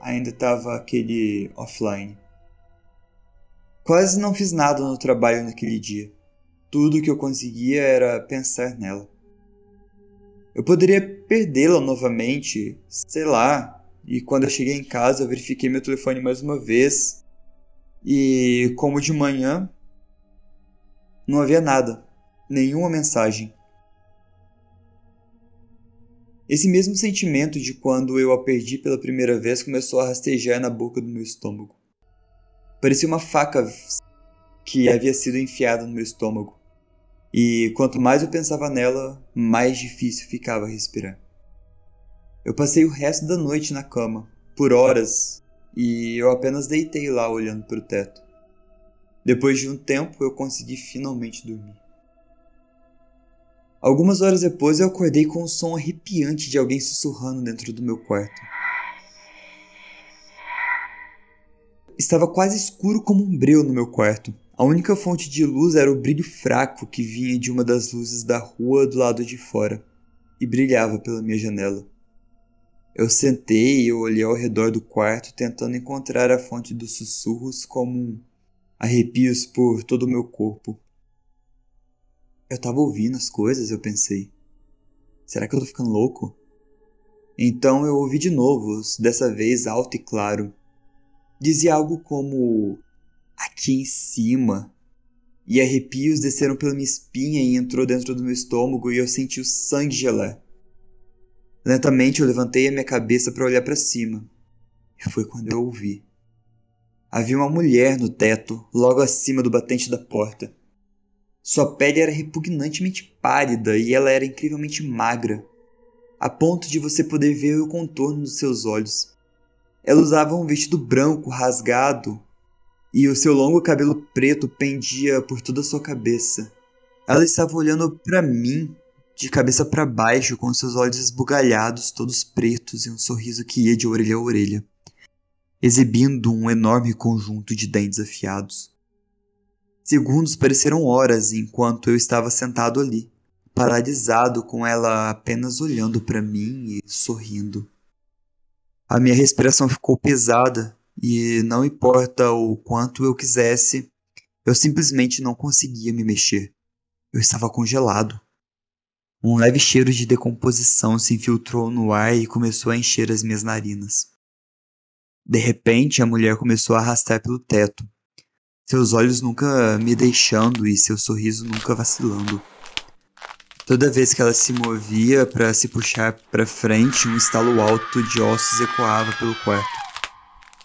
Ainda estava aquele offline. Quase não fiz nada no trabalho naquele dia. Tudo que eu conseguia era pensar nela. Eu poderia perdê-la novamente, sei lá. E quando eu cheguei em casa, eu verifiquei meu telefone mais uma vez. E como de manhã, não havia nada, nenhuma mensagem. Esse mesmo sentimento de quando eu a perdi pela primeira vez começou a rastejar na boca do meu estômago. Parecia uma faca que havia sido enfiada no meu estômago. E quanto mais eu pensava nela, mais difícil ficava respirar. Eu passei o resto da noite na cama, por horas, e eu apenas deitei lá olhando para o teto. Depois de um tempo, eu consegui finalmente dormir. Algumas horas depois, eu acordei com um som arrepiante de alguém sussurrando dentro do meu quarto. Estava quase escuro como um breu no meu quarto. A única fonte de luz era o brilho fraco que vinha de uma das luzes da rua do lado de fora e brilhava pela minha janela. Eu sentei e olhei ao redor do quarto tentando encontrar a fonte dos sussurros como arrepios por todo o meu corpo. Eu tava ouvindo as coisas, eu pensei. Será que eu tô ficando louco? Então eu ouvi de novo, dessa vez alto e claro. Dizia algo como aqui em cima. E arrepios desceram pela minha espinha e entrou dentro do meu estômago e eu senti o sangue gelar. Lentamente eu levantei a minha cabeça para olhar para cima. E foi quando eu ouvi. Havia uma mulher no teto, logo acima do batente da porta. Sua pele era repugnantemente pálida e ela era incrivelmente magra, a ponto de você poder ver o contorno dos seus olhos. Ela usava um vestido branco rasgado e o seu longo cabelo preto pendia por toda a sua cabeça. Ela estava olhando para mim, de cabeça para baixo, com seus olhos esbugalhados, todos pretos e um sorriso que ia de orelha a orelha, exibindo um enorme conjunto de dentes afiados. Segundos pareceram horas enquanto eu estava sentado ali, paralisado com ela apenas olhando para mim e sorrindo. A minha respiração ficou pesada e não importa o quanto eu quisesse, eu simplesmente não conseguia me mexer. Eu estava congelado. Um leve cheiro de decomposição se infiltrou no ar e começou a encher as minhas narinas. De repente, a mulher começou a arrastar pelo teto. Seus olhos nunca me deixando e seu sorriso nunca vacilando. Toda vez que ela se movia para se puxar para frente, um estalo alto de ossos ecoava pelo quarto,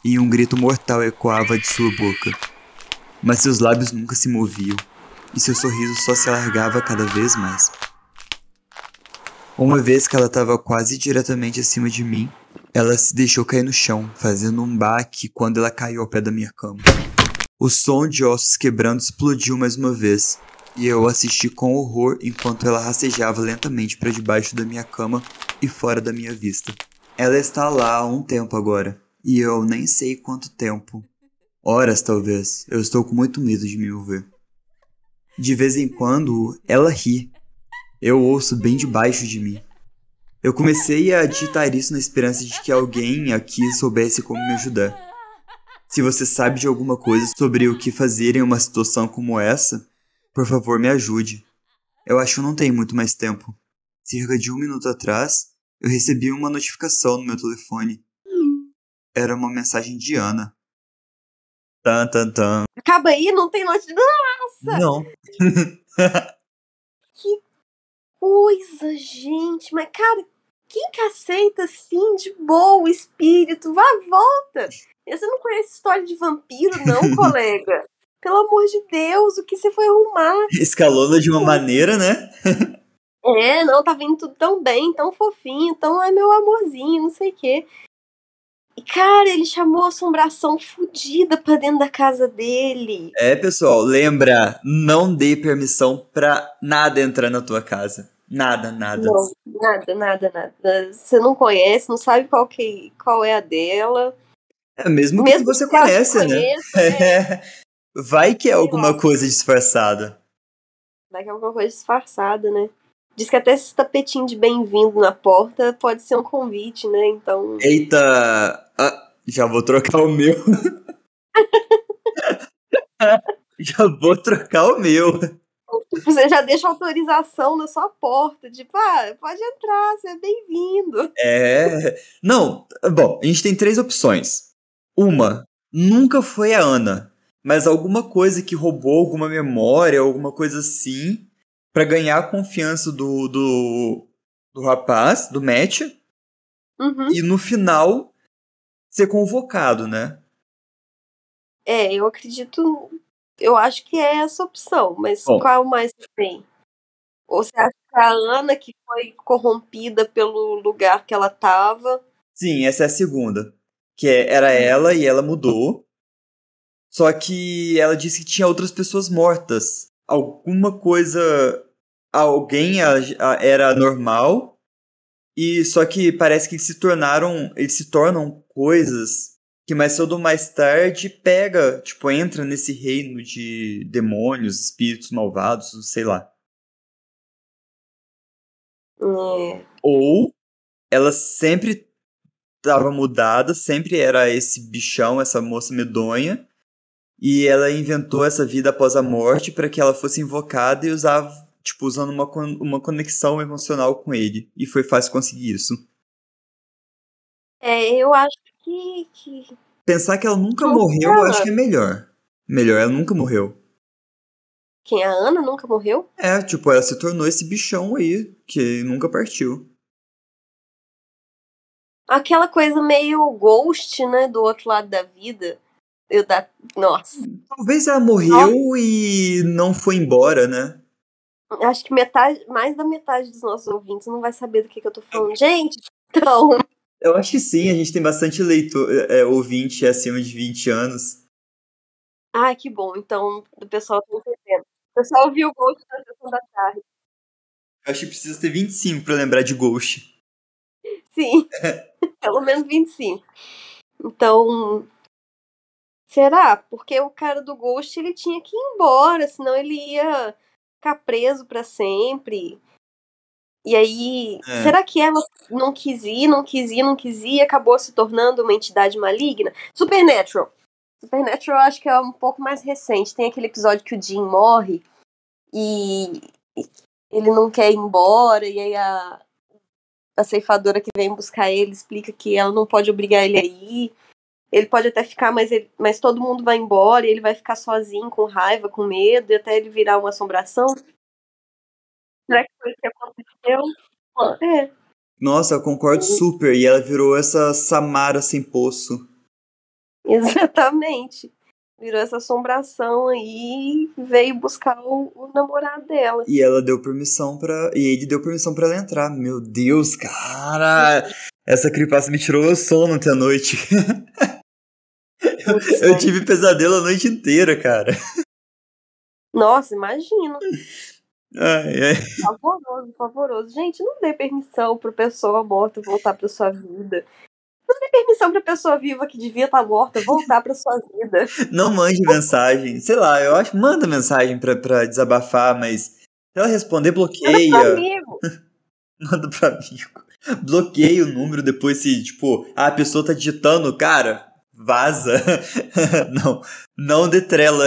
e um grito mortal ecoava de sua boca. Mas seus lábios nunca se moviam, e seu sorriso só se alargava cada vez mais. Uma vez que ela estava quase diretamente acima de mim, ela se deixou cair no chão, fazendo um baque quando ela caiu ao pé da minha cama. O som de ossos quebrando explodiu mais uma vez, e eu assisti com horror enquanto ela rastejava lentamente para debaixo da minha cama e fora da minha vista. Ela está lá há um tempo agora, e eu nem sei quanto tempo. Horas, talvez. Eu estou com muito medo de me mover. De vez em quando, ela ri. Eu ouço bem debaixo de mim. Eu comecei a digitar isso na esperança de que alguém aqui soubesse como me ajudar. Se você sabe de alguma coisa sobre o que fazer em uma situação como essa, por favor, me ajude. Eu acho que não tenho muito mais tempo. Cerca de um minuto atrás, eu recebi uma notificação no meu telefone. Era uma mensagem de Ana. Tan, tan, tan. Acaba aí, não tem notificação. Nossa! Não. que coisa, gente. Mas, cara, quem que aceita assim, de boa, espírito? Vá, volta. Você não conhece história de vampiro, não, colega? Pelo amor de Deus, o que você foi arrumar? Escalona de uma maneira, né? é, não, tá vindo tudo tão bem, tão fofinho, tão é meu amorzinho, não sei o quê. E, cara, ele chamou a assombração fodida pra dentro da casa dele. É, pessoal, lembra, não dê permissão pra nada entrar na tua casa. Nada, nada. Não, nada, nada, nada. Você não conhece, não sabe qual, que, qual é a dela. É, mesmo, mesmo que você que conhece, né? É. Vai que é alguma coisa disfarçada. Vai que é alguma coisa disfarçada, né? Diz que até esse tapetinho de bem-vindo na porta pode ser um convite, né? Então. Eita! Ah, já vou trocar o meu. já vou trocar o meu. Você já deixa autorização na sua porta, tipo, ah, pode entrar, você é bem-vindo. É. Não, bom, a gente tem três opções. Uma, nunca foi a Ana, mas alguma coisa que roubou alguma memória, alguma coisa assim, para ganhar a confiança do, do, do rapaz, do Matt, uhum. e no final ser convocado, né? É, eu acredito. Eu acho que é essa opção, mas Bom, qual mais tem? Ou você acha que a Ana que foi corrompida pelo lugar que ela tava? Sim, essa é a segunda. Que é, era ela e ela mudou. Só que ela disse que tinha outras pessoas mortas. Alguma coisa. Alguém era normal. E só que parece que eles se tornaram. Eles se tornam coisas que mais cedo ou mais tarde pega, tipo, entra nesse reino de demônios, espíritos malvados, sei lá. É. Ou ela sempre estava mudada, sempre era esse bichão, essa moça medonha, e ela inventou essa vida após a morte para que ela fosse invocada e usava, tipo, usando uma, uma conexão emocional com ele. E foi fácil conseguir isso. É, eu acho que. que... Pensar que ela nunca morreu, eu acho que é melhor. Melhor, ela nunca morreu. Quem? A Ana nunca morreu? É, tipo, ela se tornou esse bichão aí, que nunca partiu. Aquela coisa meio ghost, né, do outro lado da vida eu da... Nossa. Talvez ela morreu Nossa. e não foi embora, né? Acho que metade, mais da metade dos nossos ouvintes não vai saber do que, que eu tô falando. Gente, então. Eu acho que sim, a gente tem bastante leitor, é, ouvinte acima de 20 anos. Ai, que bom. Então, o pessoal tá entendendo. O pessoal ouviu o Ghost na sessão da tarde. Eu acho que precisa ter 25 pra lembrar de Ghost. Sim. Pelo menos 25. Então, Será? Porque o cara do Ghost ele tinha que ir embora, senão ele ia ficar preso para sempre. E aí, é. será que ela não quis ir, não quis ir, não quis ir e acabou se tornando uma entidade maligna? Supernatural. Supernatural eu acho que é um pouco mais recente. Tem aquele episódio que o Jim morre e ele não quer ir embora, e aí a, a ceifadora que vem buscar ele explica que ela não pode obrigar ele a ir. ele pode até ficar, mas, ele, mas todo mundo vai embora e ele vai ficar sozinho, com raiva, com medo, e até ele virar uma assombração. Será que foi o que aconteceu? É. Nossa, eu concordo super. E ela virou essa Samara sem poço. Exatamente. Virou essa assombração aí e veio buscar o, o namorado dela. E ela deu permissão para E ele deu permissão para ela entrar. Meu Deus, cara! Essa creepypasta me tirou o sono ontem à noite. eu, eu tive pesadelo a noite inteira, cara. Nossa, imagino. Ai, ai. Favoroso, favoroso. Gente, não dê permissão pra pessoa morta voltar pra sua vida. Não dê permissão pra pessoa viva que devia estar morta voltar pra sua vida. Não mande mensagem. Sei lá, eu acho. Manda mensagem pra, pra desabafar, mas. Se ela responder, bloqueia. Manda pro amigo. Manda pro amigo. Bloqueia o número depois se, tipo, ah, a pessoa tá digitando, cara, vaza. não, não detrela.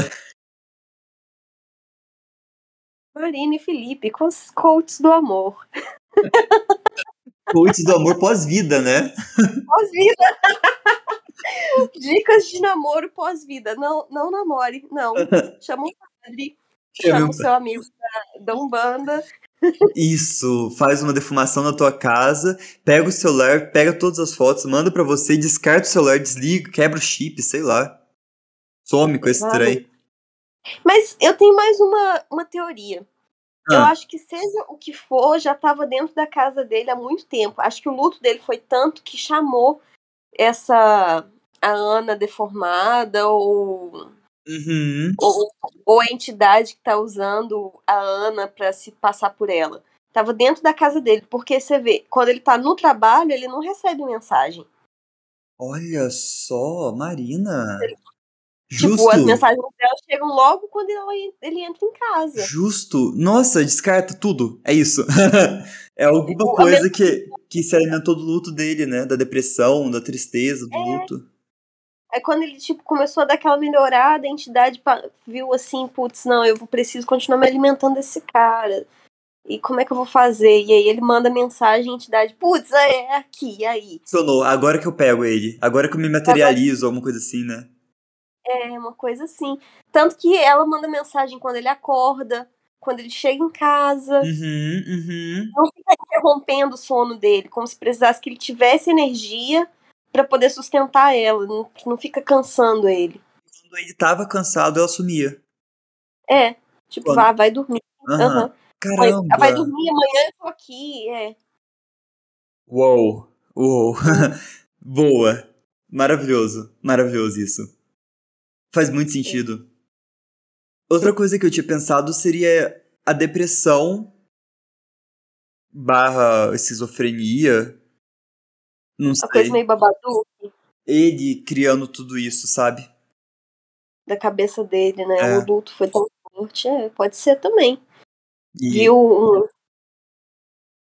Marina e Felipe, com os coaches do amor. Coaches do amor pós-vida, né? Pós-vida. Dicas de namoro pós-vida. Não, não namore, não. Chama um padre, chama, chama o seu amigo da, da Umbanda. Isso, faz uma defumação na tua casa, pega o celular, pega todas as fotos, manda para você, descarta o celular, desliga, quebra o chip, sei lá. Some com esse trem. Mas eu tenho mais uma, uma teoria. Ah. Eu acho que seja o que for, já estava dentro da casa dele há muito tempo. Acho que o luto dele foi tanto que chamou essa a Ana deformada ou uhum. ou, ou, a entidade que está usando a Ana para se passar por ela. Tava dentro da casa dele, porque você vê, quando ele tá no trabalho, ele não recebe mensagem. Olha só, Marina. Ele Justo. Tipo, as mensagens dela chegam logo quando ele entra em casa. Justo. Nossa, descarta tudo. É isso. é alguma tipo, coisa que, que se alimentou do luto dele, né? Da depressão, da tristeza, do é. luto. Aí quando ele, tipo, começou a dar aquela melhorada, a entidade viu assim, putz, não, eu preciso continuar me alimentando desse cara. E como é que eu vou fazer? E aí ele manda mensagem, a entidade, putz, é aqui, e aí? Funcionou, agora que eu pego ele. Agora que eu me materializo, alguma coisa assim, né? É, uma coisa assim. Tanto que ela manda mensagem quando ele acorda, quando ele chega em casa. Uhum, uhum. Não fica interrompendo o sono dele, como se precisasse que ele tivesse energia para poder sustentar ela, não, não fica cansando ele. Quando ele tava cansado, ela sumia. É, tipo, vá, vai dormir. Uhum. Caramba! Vai dormir, amanhã eu tô aqui, é. Uou, uou. Boa. Maravilhoso, maravilhoso isso. Faz muito sentido. Outra coisa que eu tinha pensado seria a depressão barra esquizofrenia. Não sei. Uma coisa meio babadu. Ele criando tudo isso, sabe? Da cabeça dele, né? É. O luto foi tão forte. É, pode ser também. E... Viu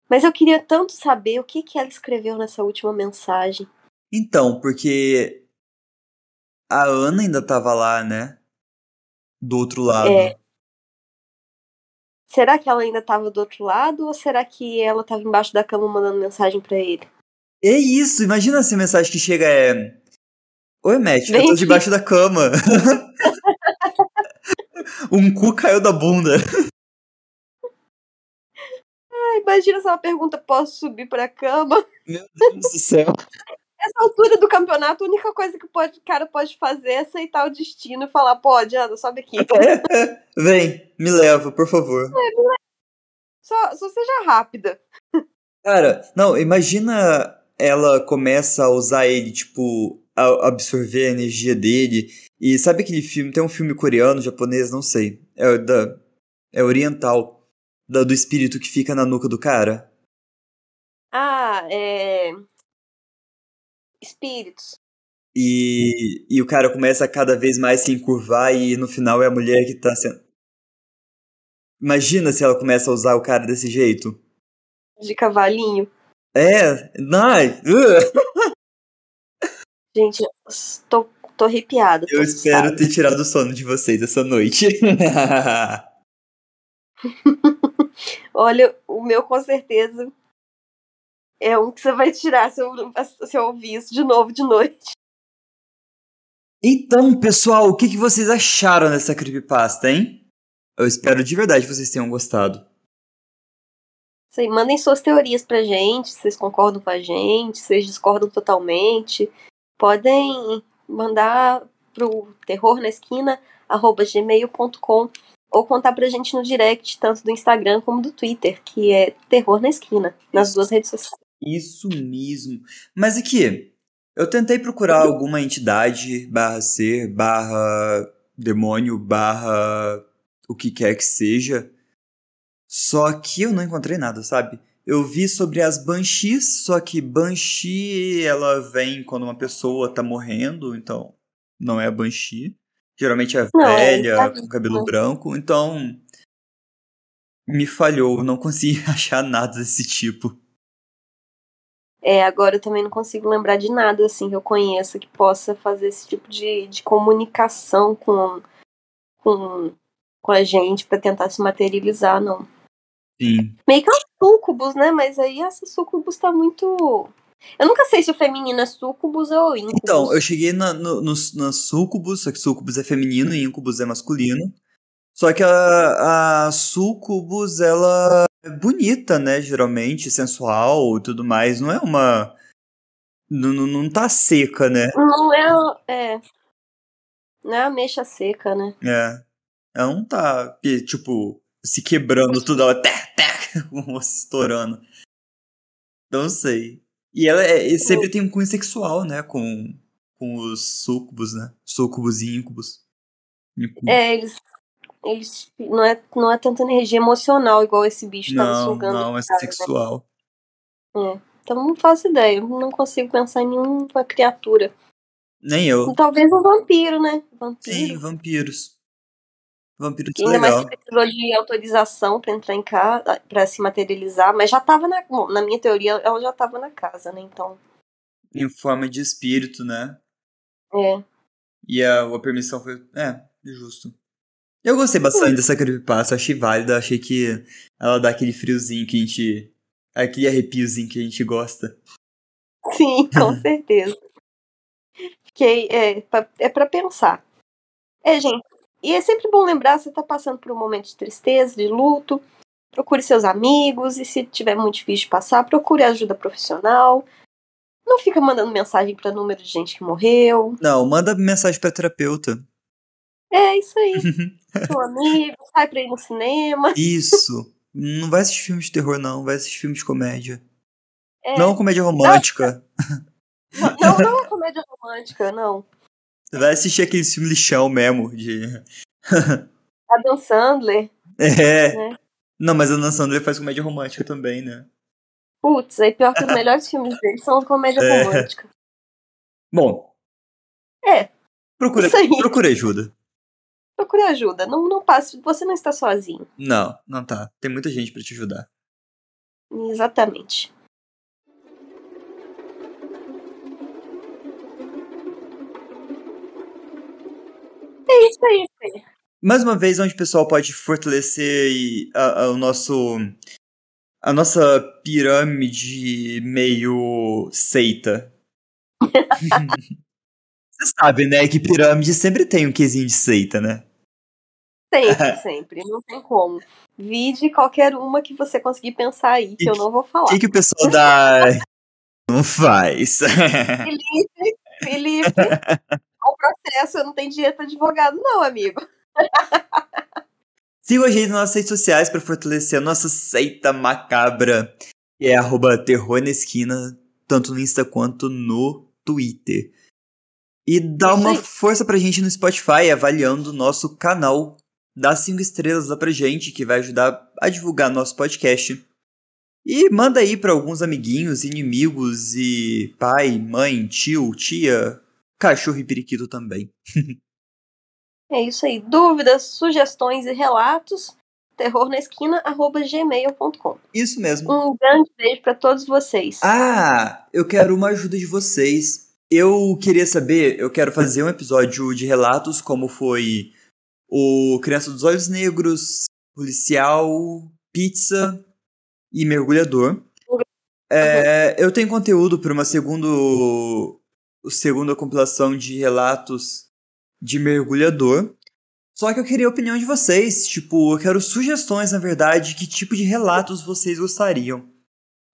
Mas eu queria tanto saber o que, que ela escreveu nessa última mensagem. Então, porque a Ana ainda tava lá, né? Do outro lado. É. Será que ela ainda tava do outro lado ou será que ela tava embaixo da cama mandando mensagem para ele? É isso, imagina essa mensagem que chega é. Oi, Matt, eu tô debaixo da cama. um cu caiu da bunda. Ah, imagina se ela pergunta: posso subir pra cama? Meu Deus do céu. Nessa altura do campeonato, a única coisa que o cara pode fazer é aceitar o destino e falar, pode, Ana, sobe aqui. Vem, me leva, por favor. É, me leva. Só, só seja rápida. Cara, não, imagina ela começa a usar ele, tipo, a absorver a energia dele. E sabe aquele filme? Tem um filme coreano, japonês, não sei. É da. É oriental. Da, do espírito que fica na nuca do cara. Ah, é espíritos. E, e o cara começa a cada vez mais se encurvar e no final é a mulher que tá sendo. Imagina se ela começa a usar o cara desse jeito. De cavalinho. É, ai. Uh. Gente, tô, tô arrepiada. Eu espero ter tirado o sono de vocês essa noite. Olha, o meu com certeza é um que você vai tirar se eu, se eu ouvir isso de novo de noite. Então, pessoal, o que, que vocês acharam dessa creepypasta, hein? Eu espero de verdade que vocês tenham gostado. Sim, mandem suas teorias pra gente, se vocês concordam com a gente, se vocês discordam totalmente. Podem mandar pro terror na esquina gmail.com ou contar pra gente no direct, tanto do Instagram como do Twitter, que é Terror na Esquina, nas duas redes sociais. Isso mesmo. Mas aqui, eu tentei procurar alguma entidade, barra ser, barra demônio, barra o que quer que seja. Só que eu não encontrei nada, sabe? Eu vi sobre as Banshees, só que Banshee, ela vem quando uma pessoa tá morrendo, então não é a Banshee. Geralmente é Não, velha, tá com cabelo branco, então me falhou, não consegui achar nada desse tipo. É, agora eu também não consigo lembrar de nada assim que eu conheça que possa fazer esse tipo de, de comunicação com, com, com a gente pra tentar se materializar, não. Sim. Meio que é um sucubus, né? Mas aí essa sucubus tá muito. Eu nunca sei se o feminino é sucubus ou incubus. Então, eu cheguei na, no, no, na sucubus, só que sucubus é feminino e incubus é masculino. Só que a, a sucubus, ela bonita, né? Geralmente, sensual e tudo mais. Não é uma. Não, não- tá seca, né? Não é. É. Não é ameixa seca, né? É. Ela não tá, tipo, se quebrando tudo, ela tec, tec, estourando. Não sei. E ela é- sempre tem um cunho sexual, né? Com, com os sucubus, né? Sucubus e. Incubus. É, eles. Eles. Não é, não é tanta energia emocional igual esse bicho tava não, sugando. não, é cara, né? sexual. Então não faço ideia. eu Não consigo pensar em nenhuma criatura. Nem eu. Talvez um vampiro, né? Vampiro. Sim, vampiros. Vampiros Que ainda mais legal. que precisou de autorização pra entrar em casa, pra se materializar, mas já tava na. bom, na minha teoria, ela já tava na casa, né? Então. Em forma de espírito, né? É. E a, a permissão foi. É, justo. Eu gostei bastante dessa creepypasta, achei válida, achei que ela dá aquele friozinho que a gente. aquele arrepiozinho que a gente gosta. Sim, com certeza. Fiquei. É, pra- é pra pensar. É, gente. E é sempre bom lembrar, você tá passando por um momento de tristeza, de luto. Procure seus amigos, e se tiver muito difícil de passar, procure ajuda profissional. Não fica mandando mensagem pra número de gente que morreu. Não, manda mensagem pra terapeuta. É isso aí. Seu amigo, sai pra ir no cinema. Isso. Não vai assistir filme de terror, não. Vai assistir filme de comédia. É, Não comédia romântica. Não, não, não é comédia romântica, não. Vai assistir aquele filme lixão mesmo. De... Adam Sandler. É. Né? Não, mas a Dan Sandler faz comédia romântica também, né? Putz, aí pior que os melhores filmes dele são comédia É. romântica. Bom. É. Procura, procura ajuda. Procure ajuda. Não, não passe. Você não está sozinho. Não, não tá. Tem muita gente pra te ajudar. Exatamente. É isso aí, Fê. Mais uma vez, onde o pessoal pode fortalecer a, a- o nosso. A nossa pirâmide meio seita. Sabe, né? Que pirâmide sempre tem um quesinho de seita, né? Sempre, sempre. Não tem como. Vide qualquer uma que você conseguir pensar aí, que eu não vou O falar. que, que o pessoal da. Não faz. Felipe, Felipe, ao processo, eu não tenho dinheiro pra advogado, não, amigo. Sigam a gente nas nossas redes sociais para fortalecer a nossa seita macabra, que é arroba terror na esquina, tanto no Insta quanto no Twitter. E dá uma força pra gente no Spotify, avaliando o nosso canal. Dá cinco estrelas lá pra gente, que vai ajudar a divulgar nosso podcast. E manda aí pra alguns amiguinhos, inimigos e pai, mãe, tio, tia, cachorro e periquito também. É isso aí. Dúvidas, sugestões e relatos, terrornaesquina.gmail.com. Isso mesmo. Um grande beijo pra todos vocês. Ah, eu quero uma ajuda de vocês. Eu queria saber, eu quero fazer um episódio de relatos como foi o Criança dos Olhos Negros, Policial, Pizza e Mergulhador. É, eu tenho conteúdo para uma segundo, segunda compilação de relatos de mergulhador. Só que eu queria a opinião de vocês. Tipo, eu quero sugestões, na verdade, que tipo de relatos vocês gostariam.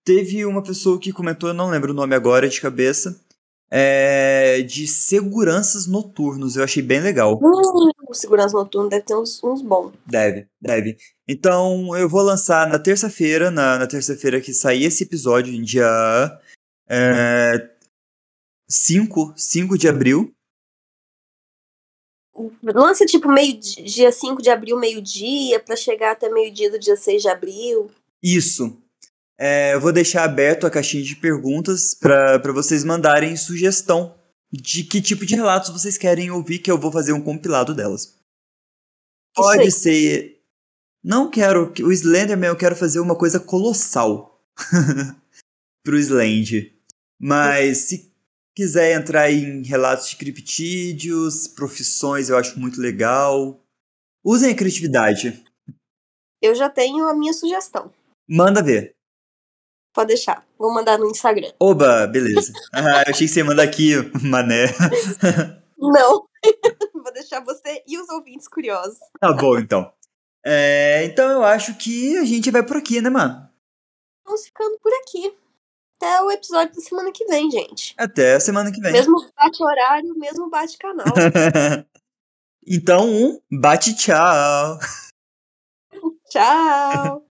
Teve uma pessoa que comentou, eu não lembro o nome agora de cabeça, é, de seguranças noturnos. Eu achei bem legal. Uh, segurança noturno deve ter uns, uns bons. Deve, deve. Então eu vou lançar na terça-feira, na, na terça-feira que sair esse episódio, em dia é, 5, 5 de abril. Lança tipo meio dia 5 de abril, meio-dia, para chegar até meio-dia do dia 6 de abril. Isso. É, eu vou deixar aberto a caixinha de perguntas para vocês mandarem sugestão de que tipo de relatos vocês querem ouvir, que eu vou fazer um compilado delas. Pode ser. Não quero. O Slenderman eu quero fazer uma coisa colossal pro Slend. Mas se quiser entrar em relatos de criptídeos, profissões, eu acho muito legal. Usem a criatividade. Eu já tenho a minha sugestão. Manda ver. Pode deixar. Vou mandar no Instagram. Oba, beleza. Ah, eu achei que você ia mandar aqui, mané. Não. Vou deixar você e os ouvintes curiosos. Tá bom, então. É, então eu acho que a gente vai por aqui, né, mano? Vamos ficando por aqui. Até o episódio da semana que vem, gente. Até a semana que vem. Mesmo bate horário, mesmo bate canal. então, um bate tchau. tchau.